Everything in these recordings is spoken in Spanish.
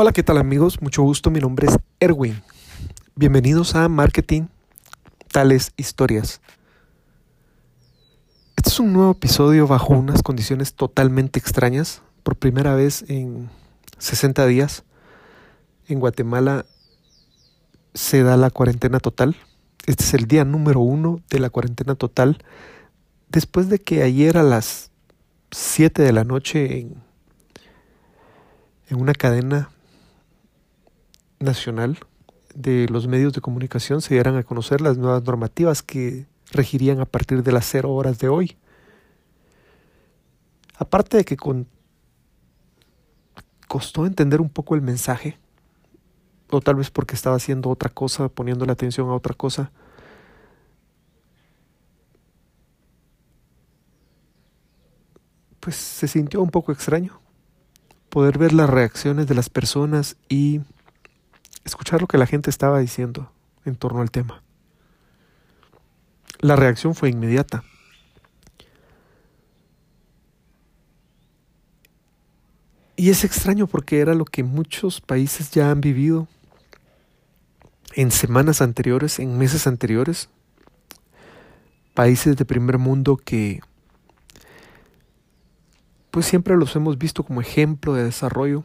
Hola, ¿qué tal amigos? Mucho gusto, mi nombre es Erwin. Bienvenidos a Marketing Tales Historias. Este es un nuevo episodio bajo unas condiciones totalmente extrañas. Por primera vez en 60 días en Guatemala se da la cuarentena total. Este es el día número uno de la cuarentena total. Después de que ayer a las 7 de la noche en, en una cadena nacional de los medios de comunicación se dieran a conocer las nuevas normativas que regirían a partir de las cero horas de hoy. Aparte de que costó entender un poco el mensaje, o tal vez porque estaba haciendo otra cosa, poniendo la atención a otra cosa, pues se sintió un poco extraño poder ver las reacciones de las personas y lo que la gente estaba diciendo en torno al tema. La reacción fue inmediata. Y es extraño porque era lo que muchos países ya han vivido en semanas anteriores, en meses anteriores. Países de primer mundo que pues siempre los hemos visto como ejemplo de desarrollo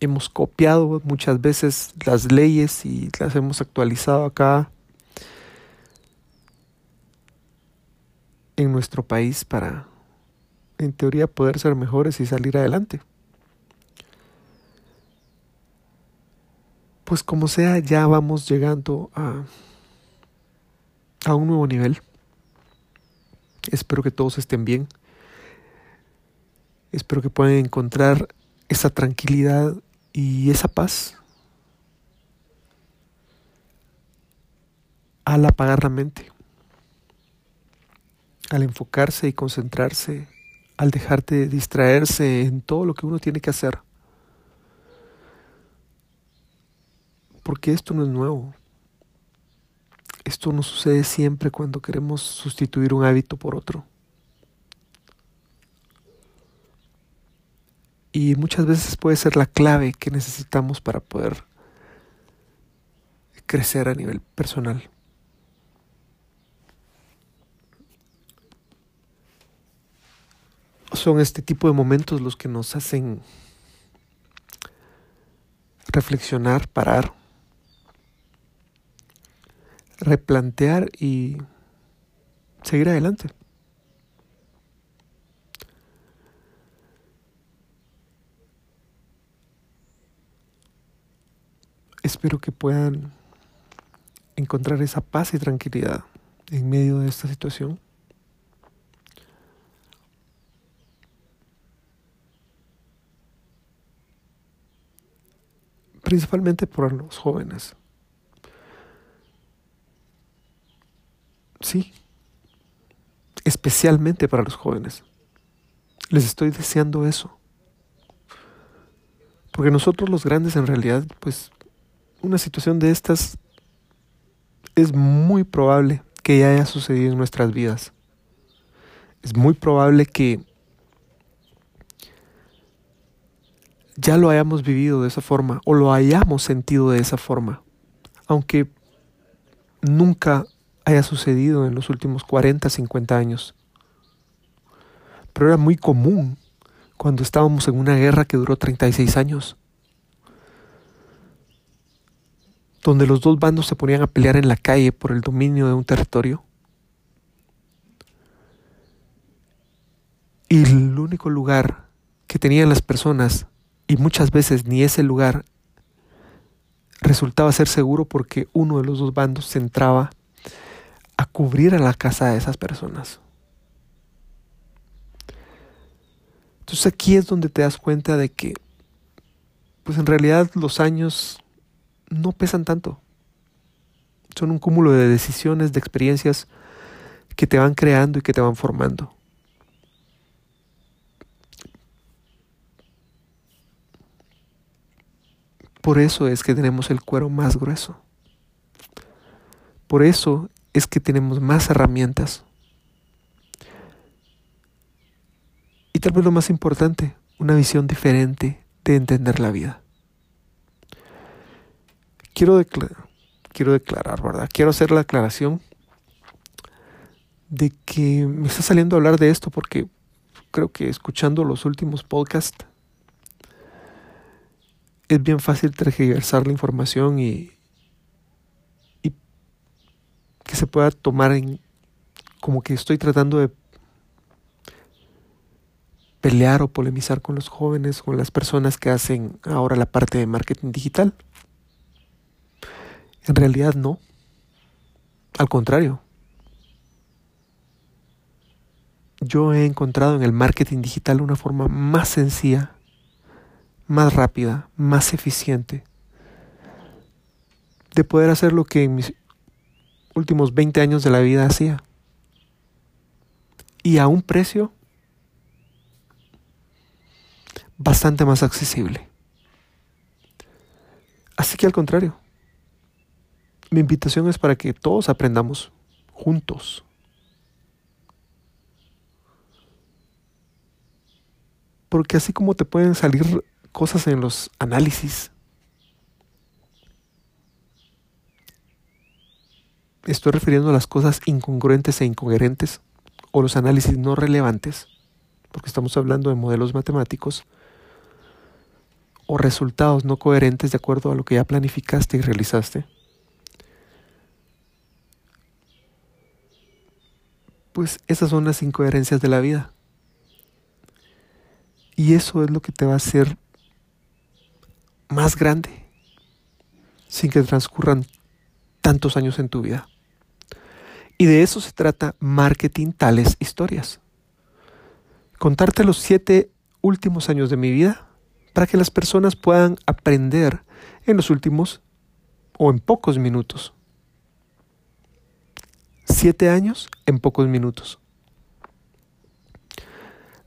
hemos copiado muchas veces las leyes y las hemos actualizado acá en nuestro país para, en teoría, poder ser mejores y salir adelante. Pues como sea, ya vamos llegando a, a un nuevo nivel. Espero que todos estén bien. Espero que puedan encontrar esa tranquilidad y esa paz al apagar la mente, al enfocarse y concentrarse, al dejarte de distraerse en todo lo que uno tiene que hacer. Porque esto no es nuevo. Esto no sucede siempre cuando queremos sustituir un hábito por otro. Y muchas veces puede ser la clave que necesitamos para poder crecer a nivel personal. Son este tipo de momentos los que nos hacen reflexionar, parar, replantear y seguir adelante. Espero que puedan encontrar esa paz y tranquilidad en medio de esta situación. Principalmente por los jóvenes. Sí, especialmente para los jóvenes. Les estoy deseando eso. Porque nosotros los grandes en realidad, pues una situación de estas es muy probable que ya haya sucedido en nuestras vidas. Es muy probable que ya lo hayamos vivido de esa forma o lo hayamos sentido de esa forma, aunque nunca haya sucedido en los últimos 40, 50 años. Pero era muy común cuando estábamos en una guerra que duró 36 años. Donde los dos bandos se ponían a pelear en la calle por el dominio de un territorio. Y el único lugar que tenían las personas, y muchas veces ni ese lugar, resultaba ser seguro porque uno de los dos bandos se entraba a cubrir a la casa de esas personas. Entonces aquí es donde te das cuenta de que, pues en realidad los años no pesan tanto. Son un cúmulo de decisiones, de experiencias que te van creando y que te van formando. Por eso es que tenemos el cuero más grueso. Por eso es que tenemos más herramientas. Y tal vez lo más importante, una visión diferente de entender la vida. Quiero, quiero declarar, ¿verdad? Quiero hacer la aclaración de que me está saliendo a hablar de esto porque creo que escuchando los últimos podcasts es bien fácil tergiversar la información y, y que se pueda tomar en como que estoy tratando de pelear o polemizar con los jóvenes, con las personas que hacen ahora la parte de marketing digital. En realidad no. Al contrario. Yo he encontrado en el marketing digital una forma más sencilla, más rápida, más eficiente de poder hacer lo que en mis últimos 20 años de la vida hacía. Y a un precio bastante más accesible. Así que al contrario, mi invitación es para que todos aprendamos juntos. Porque así como te pueden salir cosas en los análisis, estoy refiriendo a las cosas incongruentes e incoherentes o los análisis no relevantes, porque estamos hablando de modelos matemáticos, o resultados no coherentes de acuerdo a lo que ya planificaste y realizaste, pues esas son las incoherencias de la vida. Y eso es lo que te va a hacer más grande sin que transcurran tantos años en tu vida. Y de eso se trata marketing tales historias. Contarte los siete últimos años de mi vida para que las personas puedan aprender en los últimos o en pocos minutos. Siete años en pocos minutos.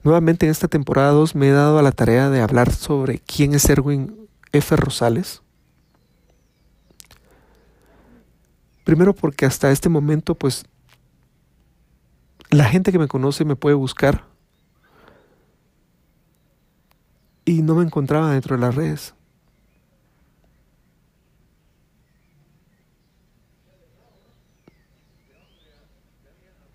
Nuevamente en esta temporada 2 me he dado a la tarea de hablar sobre quién es Erwin F. Rosales. Primero porque hasta este momento pues la gente que me conoce me puede buscar y no me encontraba dentro de las redes.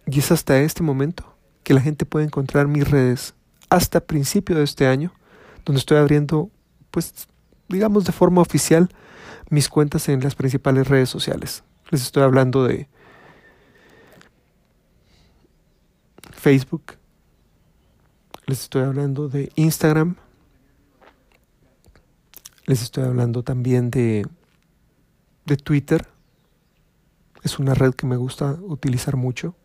Y es hasta este momento que la gente puede encontrar mis redes hasta principio de este año, donde estoy abriendo, pues, digamos de forma oficial, mis cuentas en las principales redes sociales. Les estoy hablando de Facebook, les estoy hablando de Instagram, les estoy hablando también de, de Twitter. Es una red que me gusta utilizar mucho.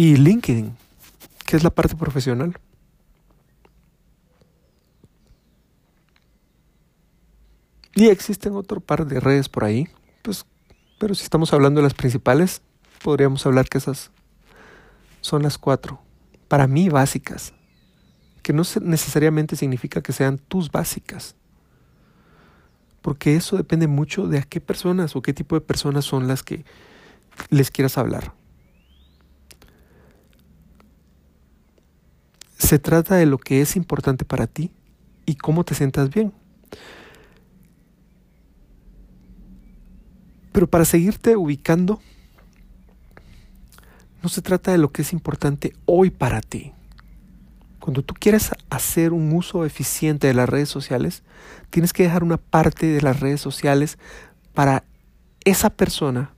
Y LinkedIn, que es la parte profesional. Y existen otro par de redes por ahí, pues, pero si estamos hablando de las principales, podríamos hablar que esas son las cuatro, para mí básicas, que no necesariamente significa que sean tus básicas, porque eso depende mucho de a qué personas o qué tipo de personas son las que les quieras hablar. Se trata de lo que es importante para ti y cómo te sientas bien. Pero para seguirte ubicando, no se trata de lo que es importante hoy para ti. Cuando tú quieres hacer un uso eficiente de las redes sociales, tienes que dejar una parte de las redes sociales para esa persona,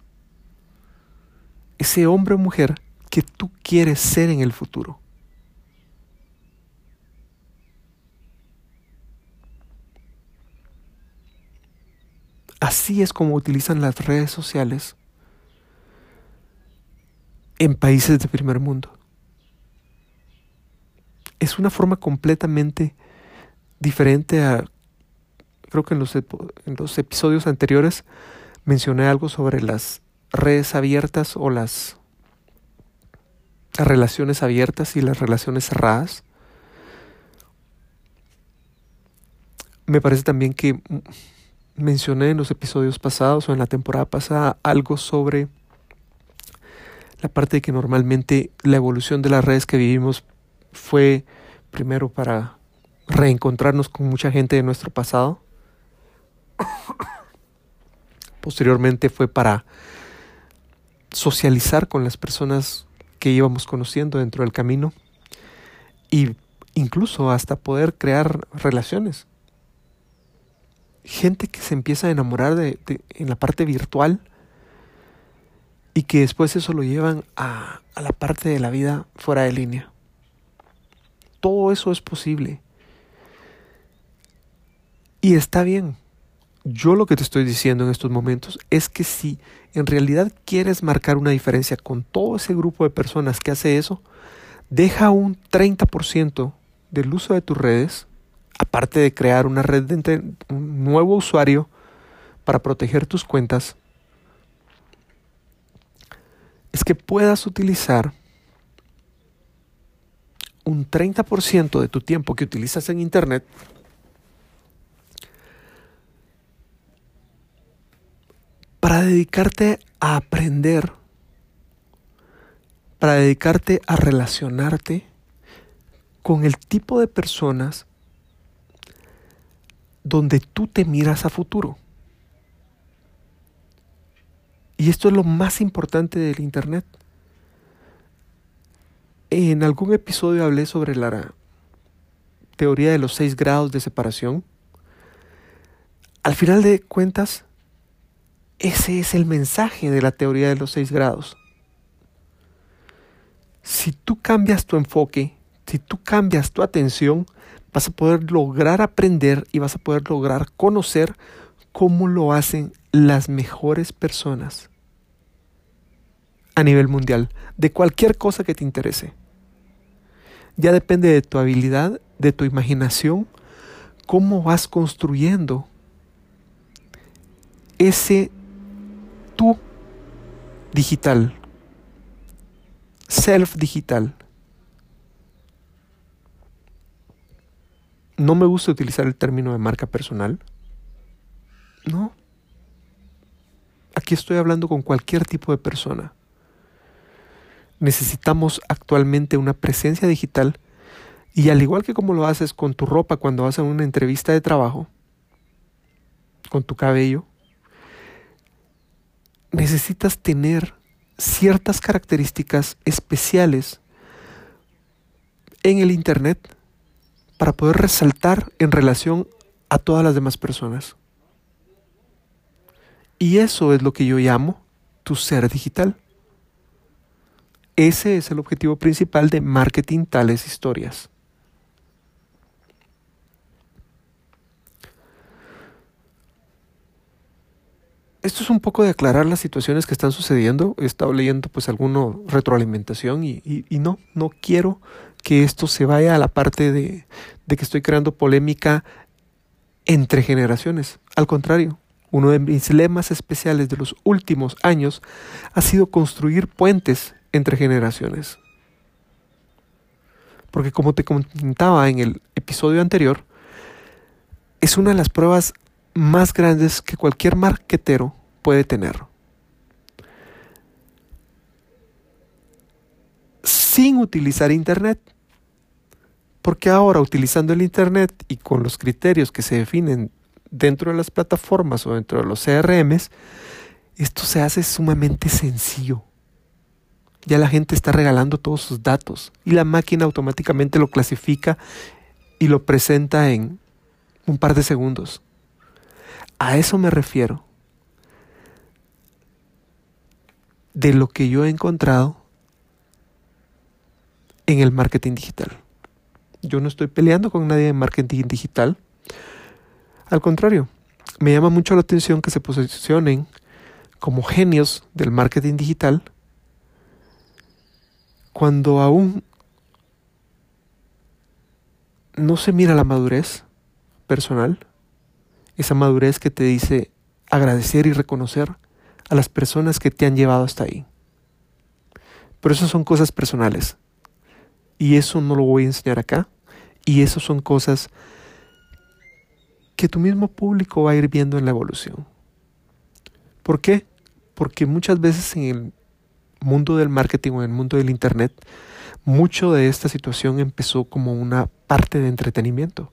ese hombre o mujer que tú quieres ser en el futuro. Así es como utilizan las redes sociales en países de primer mundo. Es una forma completamente diferente a, creo que en los, en los episodios anteriores mencioné algo sobre las redes abiertas o las relaciones abiertas y las relaciones cerradas. Me parece también que mencioné en los episodios pasados o en la temporada pasada algo sobre la parte de que normalmente la evolución de las redes que vivimos fue primero para reencontrarnos con mucha gente de nuestro pasado. Posteriormente fue para socializar con las personas que íbamos conociendo dentro del camino y incluso hasta poder crear relaciones. Gente que se empieza a enamorar de, en la parte virtual y que después eso lo llevan a, a la parte de la vida fuera de línea. Todo eso es posible. Y está bien. Yo lo que te estoy diciendo en estos momentos es que si en realidad quieres marcar una diferencia con todo ese grupo de personas que hace eso, deja un 30% del uso de tus redes, aparte de crear una red de un nuevo usuario para proteger tus cuentas, es que puedas utilizar un 30% de tu tiempo que utilizas en Internet para dedicarte a aprender, para dedicarte a relacionarte con el tipo de personas donde tú te miras a futuro. Y esto es lo más importante del Internet. En algún episodio hablé sobre la teoría de los seis grados de separación. Al final de cuentas, ese es el mensaje de la teoría de los seis grados. Si tú cambias tu enfoque, si tú cambias tu atención, vas a poder lograr aprender y vas a poder lograr conocer cómo lo hacen las mejores personas a nivel mundial, de cualquier cosa que te interese. Ya depende de tu habilidad, de tu imaginación, cómo vas construyendo ese tú digital, self digital. No me gusta utilizar el término de marca personal. No. Aquí estoy hablando con cualquier tipo de persona. Necesitamos actualmente una presencia digital y al igual que como lo haces con tu ropa cuando vas a una entrevista de trabajo, con tu cabello, necesitas tener ciertas características especiales en el Internet para poder resaltar en relación a todas las demás personas. Y eso es lo que yo llamo tu ser digital. Ese es el objetivo principal de marketing tales historias. esto es un poco de aclarar las situaciones que están sucediendo. He estado leyendo pues alguna retroalimentación y, no, no quiero que esto se vaya a la parte de, que estoy creando polémica entre generaciones. Al contrario, uno de mis lemas especiales de los últimos años ha sido construir puentes entre generaciones. Porque como te comentaba en el episodio anterior, es una de las pruebas más grandes que cualquier marquetero puede tener. Sin utilizar Internet. Porque ahora utilizando el Internet y con los criterios que se definen dentro de las plataformas o dentro de los CRMs, esto se hace sumamente sencillo. Ya la gente está regalando todos sus datos y la máquina automáticamente lo clasifica y lo presenta en un par de segundos. A eso me refiero. De lo que yo he encontrado en el marketing digital. Yo no estoy peleando con nadie en marketing digital. Al contrario, me llama mucho la atención que se posicionen como genios del marketing digital cuando aún no se mira la madurez personal esa madurez que te dice agradecer y reconocer a las personas que te han llevado hasta ahí. Pero eso son cosas personales. Y eso no lo voy a enseñar acá. Y eso son cosas que tu mismo público va a ir viendo en la evolución. ¿Por qué? Porque muchas veces en el mundo del marketing o en el mundo del Internet mucho de esta situación empezó como una parte de entretenimiento.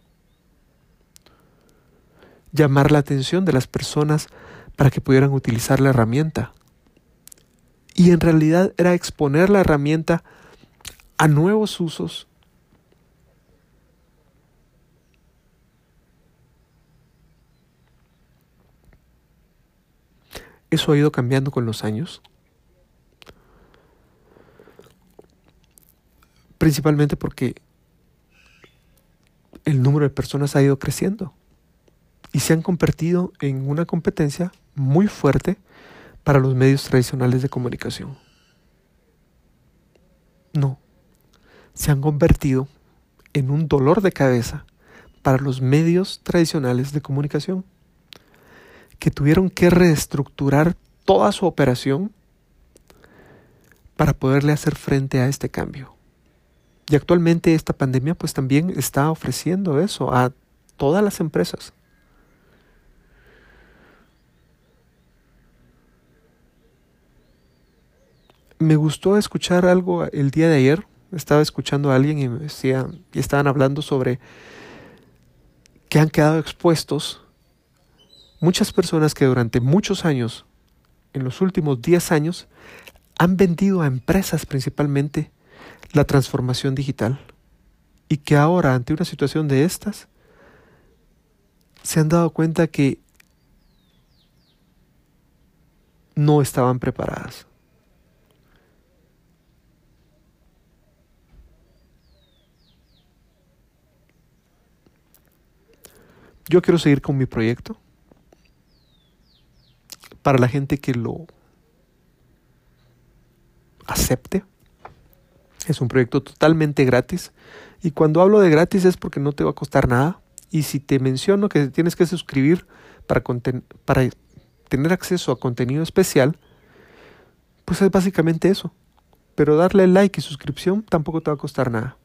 Llamar la atención de las personas para que pudieran utilizar la herramienta. Y en realidad era exponer la herramienta a nuevos usos. Eso ha ido cambiando con los años. Principalmente porque el número de personas ha ido creciendo y se han convertido en una competencia muy fuerte para los medios tradicionales de comunicación. No, se han convertido en un dolor de cabeza para los medios tradicionales de comunicación, que tuvieron que reestructurar toda su operación para poderle hacer frente a este cambio. Y actualmente esta pandemia pues también está ofreciendo eso a todas las empresas. Me gustó escuchar algo el día de ayer. Estaba escuchando a alguien y me decía, y estaban hablando sobre que han quedado expuestos muchas personas que durante muchos años, en los últimos 10 años, han vendido a empresas principalmente la transformación digital y que ahora ante una situación de estas se han dado cuenta que no estaban preparadas. Yo quiero seguir con mi proyecto para la gente que lo acepte. Es un proyecto totalmente gratis. Y cuando hablo de gratis es porque no te va a costar nada. Y si te menciono que tienes que suscribir para, tener acceso a contenido especial, pues es básicamente eso. Pero darle like y suscripción tampoco te va a costar nada.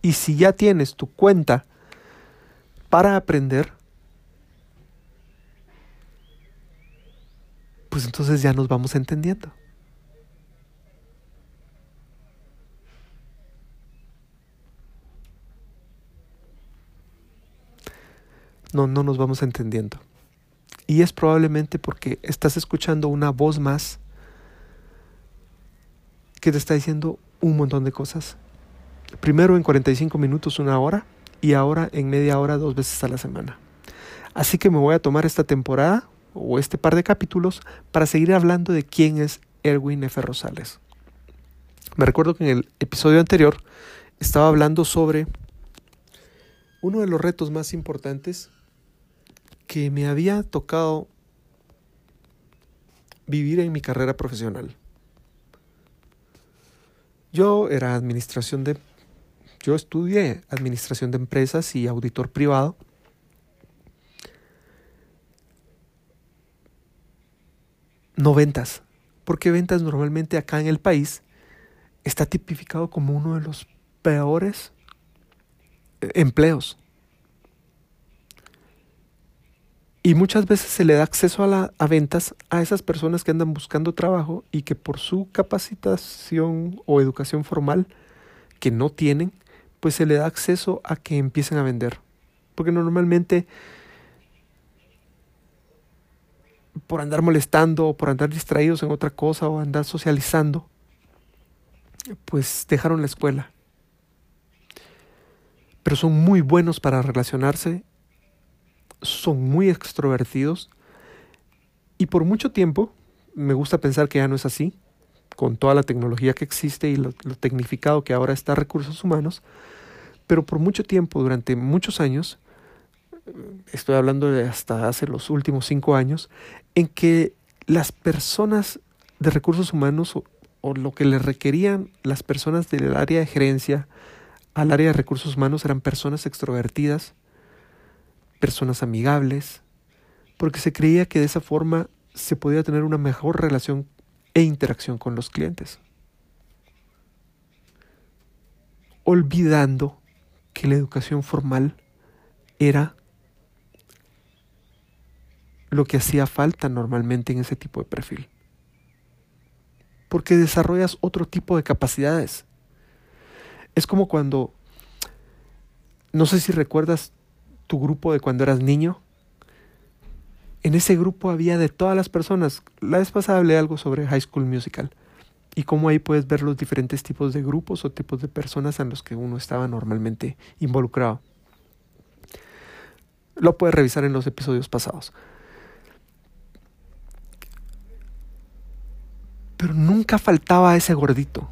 Y si ya tienes tu cuenta para aprender, pues entonces ya nos vamos entendiendo. no, no nos vamos entendiendo. Y es probablemente porque estás escuchando una voz más que te está diciendo un montón de cosas. Primero en 45 minutos, una hora, y ahora en media hora, dos veces a la semana. Así que me voy a tomar esta temporada o este par de capítulos para seguir hablando de quién es Erwin F. Rosales. Me recuerdo que en el episodio anterior estaba hablando sobre uno de los retos más importantes que me había tocado vivir en mi carrera profesional. Yo era administración de yo estudié administración de empresas y auditor privado. No ventas, porque ventas normalmente acá en el país está tipificado como uno de los peores eh, empleos. Y muchas veces se le da acceso a, la, a ventas a esas personas que andan buscando trabajo y que por su capacitación o educación formal que no tienen, pues se le da acceso a que empiecen a vender. Porque normalmente por andar molestando o por andar distraídos en otra cosa o andar socializando, pues dejaron la escuela. Pero son muy buenos para relacionarse son muy extrovertidos y por mucho tiempo, me gusta pensar que ya no es así, con toda la tecnología que existe y lo, tecnificado que ahora está recursos humanos, pero por mucho tiempo, durante muchos años, estoy hablando de hasta hace los últimos cinco años, en que las personas de recursos humanos o, o, lo que le requerían las personas del área de gerencia al área de recursos humanos eran personas extrovertidas, personas amigables, porque se creía que de esa forma se podía tener una mejor relación e interacción con los clientes. Olvidando que la educación formal era lo que hacía falta normalmente en ese tipo de perfil. Porque desarrollas otro tipo de capacidades. Es como cuando, no sé si recuerdas tu grupo de cuando eras niño. En ese grupo había de todas las personas. La vez pasada hablé algo sobre High School Musical y cómo ahí puedes ver los diferentes tipos de grupos o tipos de personas en los que uno estaba normalmente involucrado. Lo puedes revisar en los episodios pasados. Pero nunca faltaba ese gordito.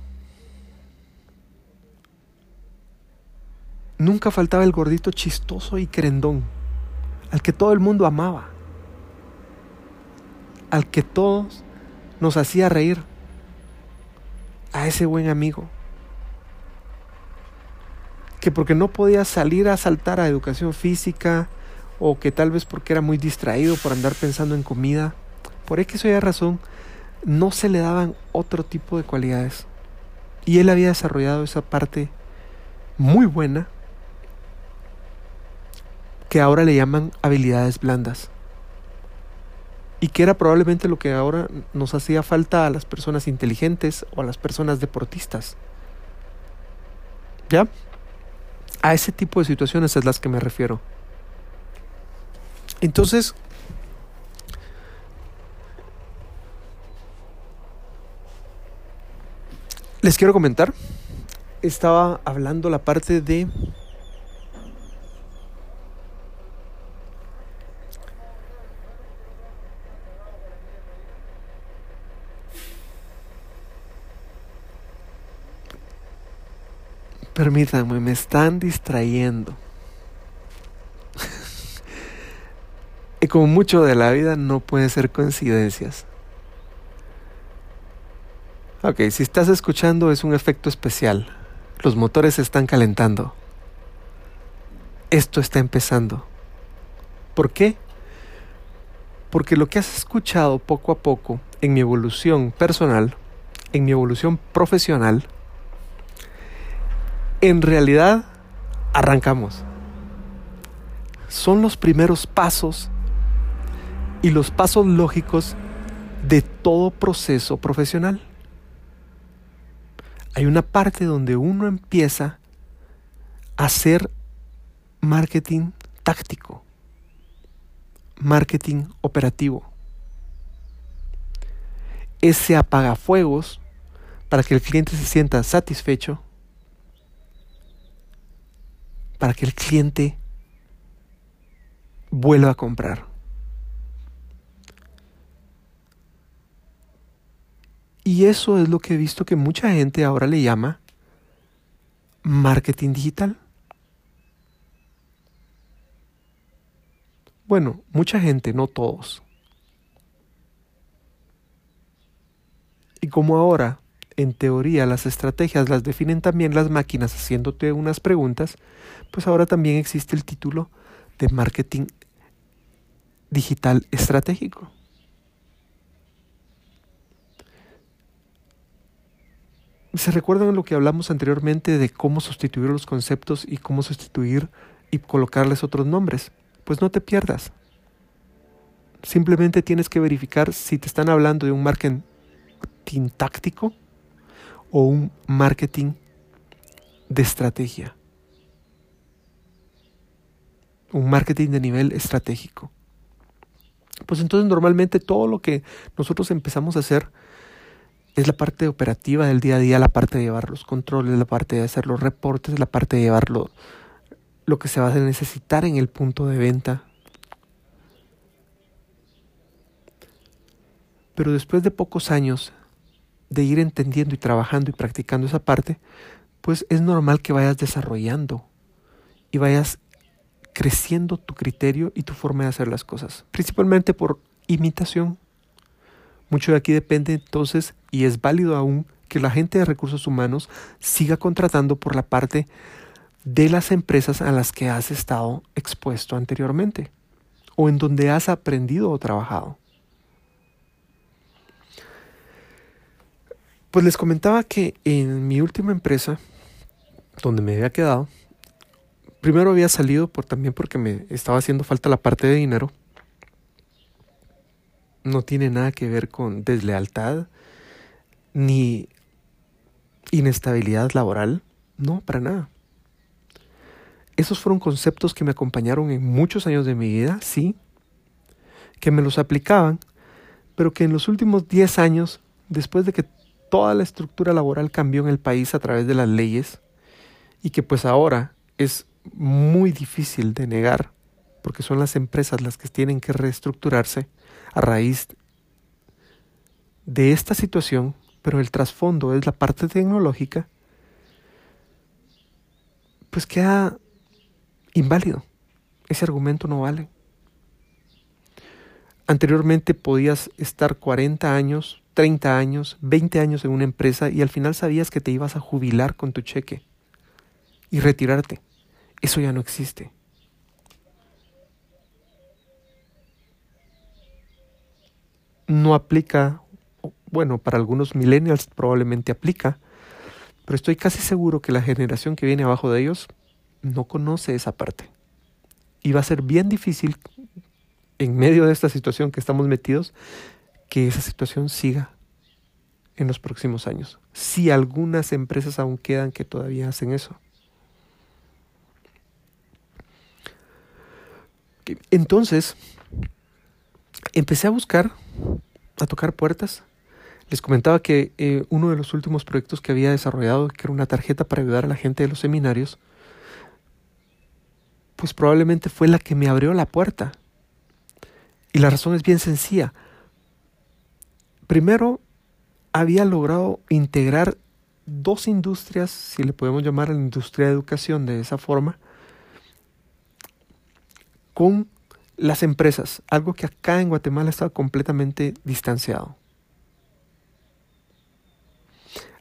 Nunca faltaba el gordito chistoso y querendón, al que todo el mundo amaba, al que todos nos hacía reír, a ese buen amigo, que porque no podía salir a saltar a educación física, o que tal vez porque era muy distraído por andar pensando en comida, por X o Y razón, no se le daban otro tipo de cualidades. Y él había desarrollado esa parte muy buena que ahora le llaman habilidades blandas. Y que era probablemente lo que ahora nos hacía falta a las personas inteligentes o a las personas deportistas. ¿Ya? A ese tipo de situaciones es las que me refiero. Entonces, les quiero comentar, estaba hablando la parte de Permítanme, me están distrayendo. y como mucho de la vida no puede ser coincidencias. Ok, si estás escuchando es un efecto especial. Los motores se están calentando. Esto está empezando. ¿Por qué? Porque lo que has escuchado poco a poco en mi evolución personal, en mi evolución profesional, en realidad arrancamos. Son los primeros pasos y los pasos lógicos de todo proceso profesional hay una parte donde uno empieza a hacer marketing táctico, marketing operativo. Ese apagafuegos para que el cliente se sienta satisfecho, para que el cliente vuelva a comprar. Y eso es lo que he visto que mucha gente ahora le llama marketing digital. Bueno, mucha gente, no todos. Y como ahora, en teoría, las estrategias las definen también las máquinas haciéndote unas preguntas, pues ahora también existe el título de marketing digital estratégico. ¿Se recuerdan lo que hablamos anteriormente de cómo sustituir los conceptos y cómo sustituir y colocarles otros nombres? Pues no te pierdas. Simplemente tienes que verificar si te están hablando de un marketing táctico o un marketing de estrategia. Un marketing de nivel estratégico. Pues entonces normalmente todo lo que nosotros empezamos a hacer es la parte operativa del día a día, la parte de llevar los controles, la parte de hacer los reportes, la parte de llevar lo, que se va a necesitar en el punto de venta. Pero después de pocos años de ir entendiendo y trabajando y practicando esa parte, pues es normal que vayas desarrollando y vayas creciendo tu criterio y tu forma de hacer las cosas, principalmente por imitación. Mucho de aquí depende entonces, y es válido aún, que la gente de recursos humanos siga contratando por la parte de las empresas a las que has estado expuesto anteriormente o en donde has aprendido o trabajado. Pues les comentaba que en mi última empresa, donde me había quedado, primero había salido por, también porque me estaba haciendo falta la parte de dinero no tiene nada que ver con deslealtad ni inestabilidad laboral. No, para nada. Esos fueron conceptos que me acompañaron en muchos años de mi vida, sí, que me los aplicaban, pero que en los últimos 10 años, después de que toda la estructura laboral cambió en el país a través de las leyes, y que pues ahora es muy difícil de negar, porque son las empresas las que tienen que reestructurarse a raíz de esta situación, pero el trasfondo es la parte tecnológica, pues queda inválido. Ese argumento no vale. Anteriormente podías estar 40 años, 30 años, 20 años en una empresa y al final sabías que te ibas a jubilar con tu cheque y retirarte. Eso ya no existe. No aplica, bueno, para algunos millennials probablemente aplica, pero estoy casi seguro que la generación que viene abajo de ellos no conoce esa parte. Y va a ser bien difícil, en medio de esta situación que estamos metidos, que esa situación siga en los próximos años. Si algunas empresas aún quedan que todavía hacen eso. Entonces, empecé a buscar, a tocar puertas. Les comentaba que eh, uno de los últimos proyectos que había desarrollado, que era una tarjeta para ayudar a la gente de los seminarios, pues probablemente fue la que me abrió la puerta. Y la razón es bien sencilla. Primero, había logrado integrar dos industrias, si le podemos llamar a la industria de educación de esa forma, con las empresas, algo que acá en Guatemala estaba completamente distanciado.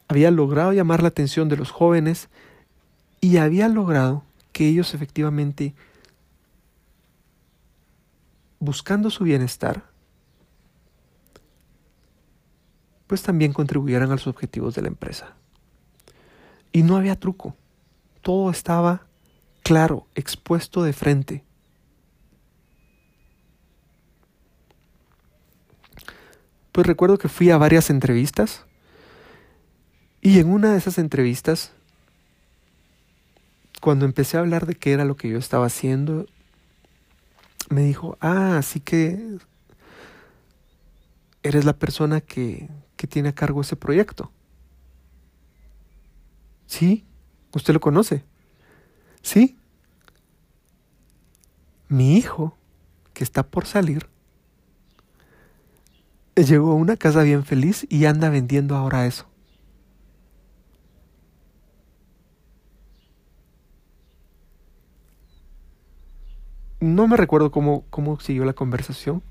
Había logrado llamar la atención de los jóvenes y había logrado que ellos efectivamente, buscando su bienestar, pues también contribuyeran a los objetivos de la empresa. Y no había truco, todo estaba claro, expuesto de frente. Pues recuerdo que fui a varias entrevistas y en una de esas entrevistas, cuando empecé a hablar de qué era lo que yo estaba haciendo, me dijo, ah, así que eres la persona que, que tiene a cargo ese proyecto. Sí, usted lo conoce. Sí. Mi hijo, que está por salir, llegó a una casa bien feliz y anda vendiendo ahora eso. No me recuerdo cómo, cómo siguió la conversación.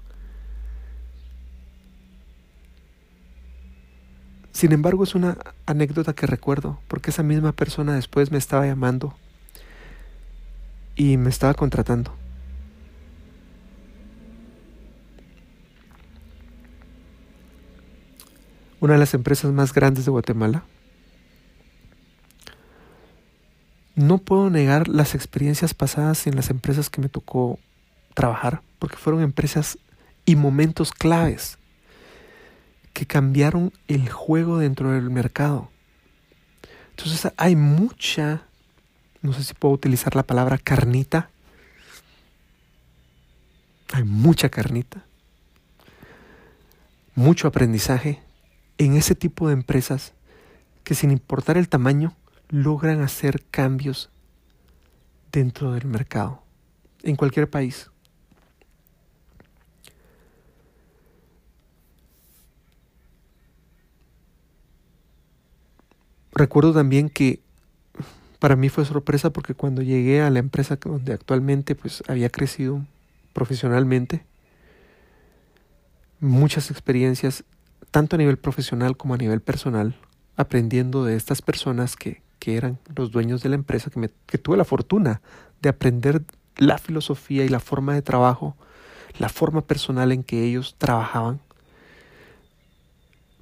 Sin embargo, es una anécdota que recuerdo, porque esa misma persona después me estaba llamando y me estaba contratando. una de las empresas más grandes de Guatemala. No puedo negar las experiencias pasadas en las empresas que me tocó trabajar, porque fueron empresas y momentos claves que cambiaron el juego dentro del mercado. Entonces hay mucha, no sé si puedo utilizar la palabra carnita, hay mucha carnita, mucho aprendizaje, en ese tipo de empresas que sin importar el tamaño logran hacer cambios dentro del mercado, en cualquier país. Recuerdo también que para mí fue sorpresa porque cuando llegué a la empresa donde actualmente pues había crecido profesionalmente, muchas experiencias tanto a nivel profesional como a nivel personal, aprendiendo de estas personas que, que eran los dueños de la empresa, que, me, que tuve la fortuna de aprender la filosofía y la forma de trabajo, la forma personal en que ellos trabajaban,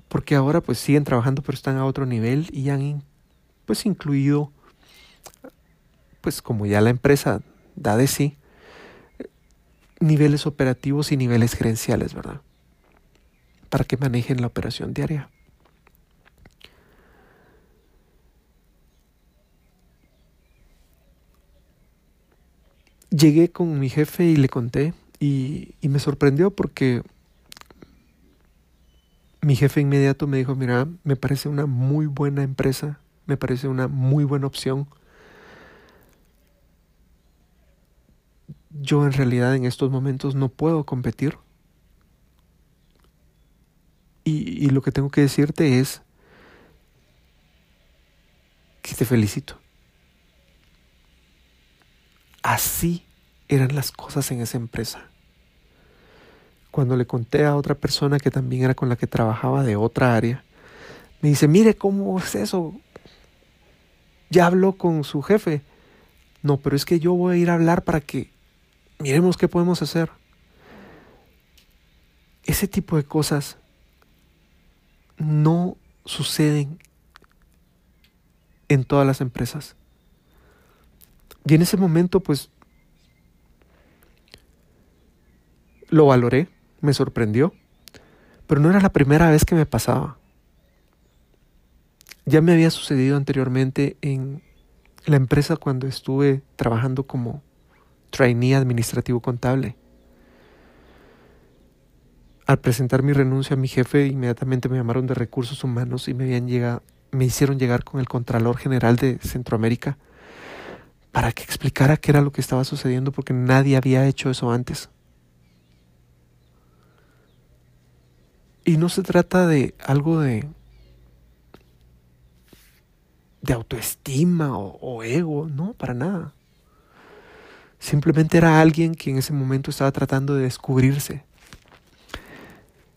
porque ahora pues siguen trabajando pero están a otro nivel y han pues incluido pues como ya la empresa da de sí niveles operativos y niveles gerenciales, ¿verdad? Para que manejen la operación diaria. Llegué con mi jefe y le conté y, y me sorprendió porque mi jefe inmediato me dijo, mira, me parece una muy buena empresa, me parece una muy buena opción. Yo en realidad en estos momentos no puedo competir. Y, y lo que tengo que decirte es que te felicito. Así eran las cosas en esa empresa. Cuando le conté a otra persona que también era con la que trabajaba de otra área, me dice, mire cómo es eso. Ya habló con su jefe. No, pero es que yo voy a ir a hablar para que miremos qué podemos hacer. Ese tipo de cosas no suceden en todas las empresas. Y en ese momento, pues, lo valoré, me sorprendió, pero no era la primera vez que me pasaba. Ya me había sucedido anteriormente en la empresa cuando estuve trabajando como trainee administrativo contable. Al presentar mi renuncia a mi jefe, inmediatamente me llamaron de recursos humanos y me habían llegado, me hicieron llegar con el Contralor General de Centroamérica para que explicara qué era lo que estaba sucediendo porque nadie había hecho eso antes. Y no se trata de algo de autoestima o, ego, no, para nada. Simplemente era alguien que en ese momento estaba tratando de descubrirse,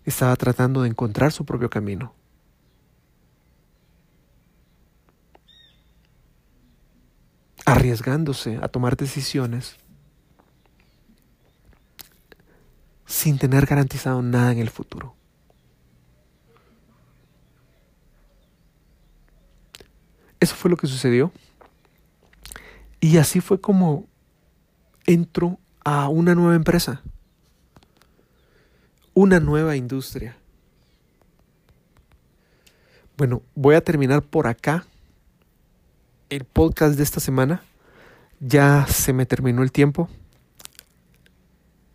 estaba tratando de encontrar su propio camino. arriesgándose a tomar decisiones sin tener garantizado nada en el futuro. Eso fue lo que sucedió. Y así fue como entro a una nueva empresa, una nueva industria. Bueno, voy a terminar por acá el podcast de esta semana. Ya se me terminó el tiempo.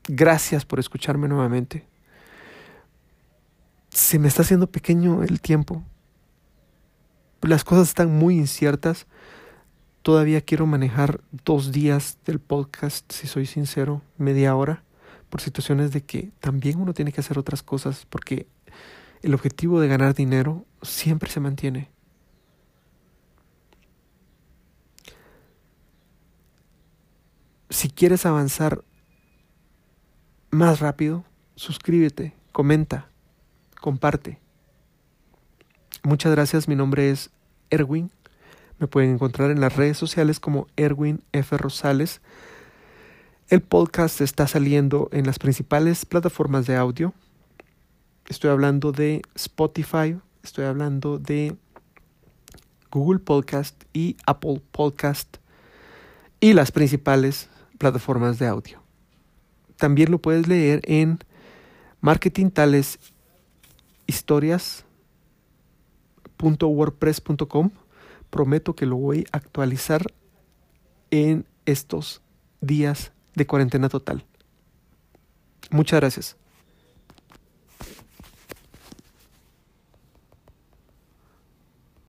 Gracias por escucharme nuevamente. Se me está haciendo pequeño el tiempo. Las cosas están muy inciertas. Todavía quiero manejar dos días del podcast, si soy sincero, media hora, por situaciones de que también uno tiene que hacer otras cosas, porque el objetivo de ganar dinero siempre se mantiene. Si quieres avanzar más rápido, suscríbete, comenta, comparte. Muchas gracias, mi nombre es Erwin. Me pueden encontrar en las redes sociales como Erwin F. Rosales. El podcast está saliendo en las principales plataformas de audio. Estoy hablando de Spotify, estoy hablando de Google Podcast y Apple Podcast y las principales plataformas de audio. También lo puedes leer en Marketing Tales Historias.wordpress.com. Prometo que lo voy a actualizar en estos días de cuarentena total. Muchas gracias.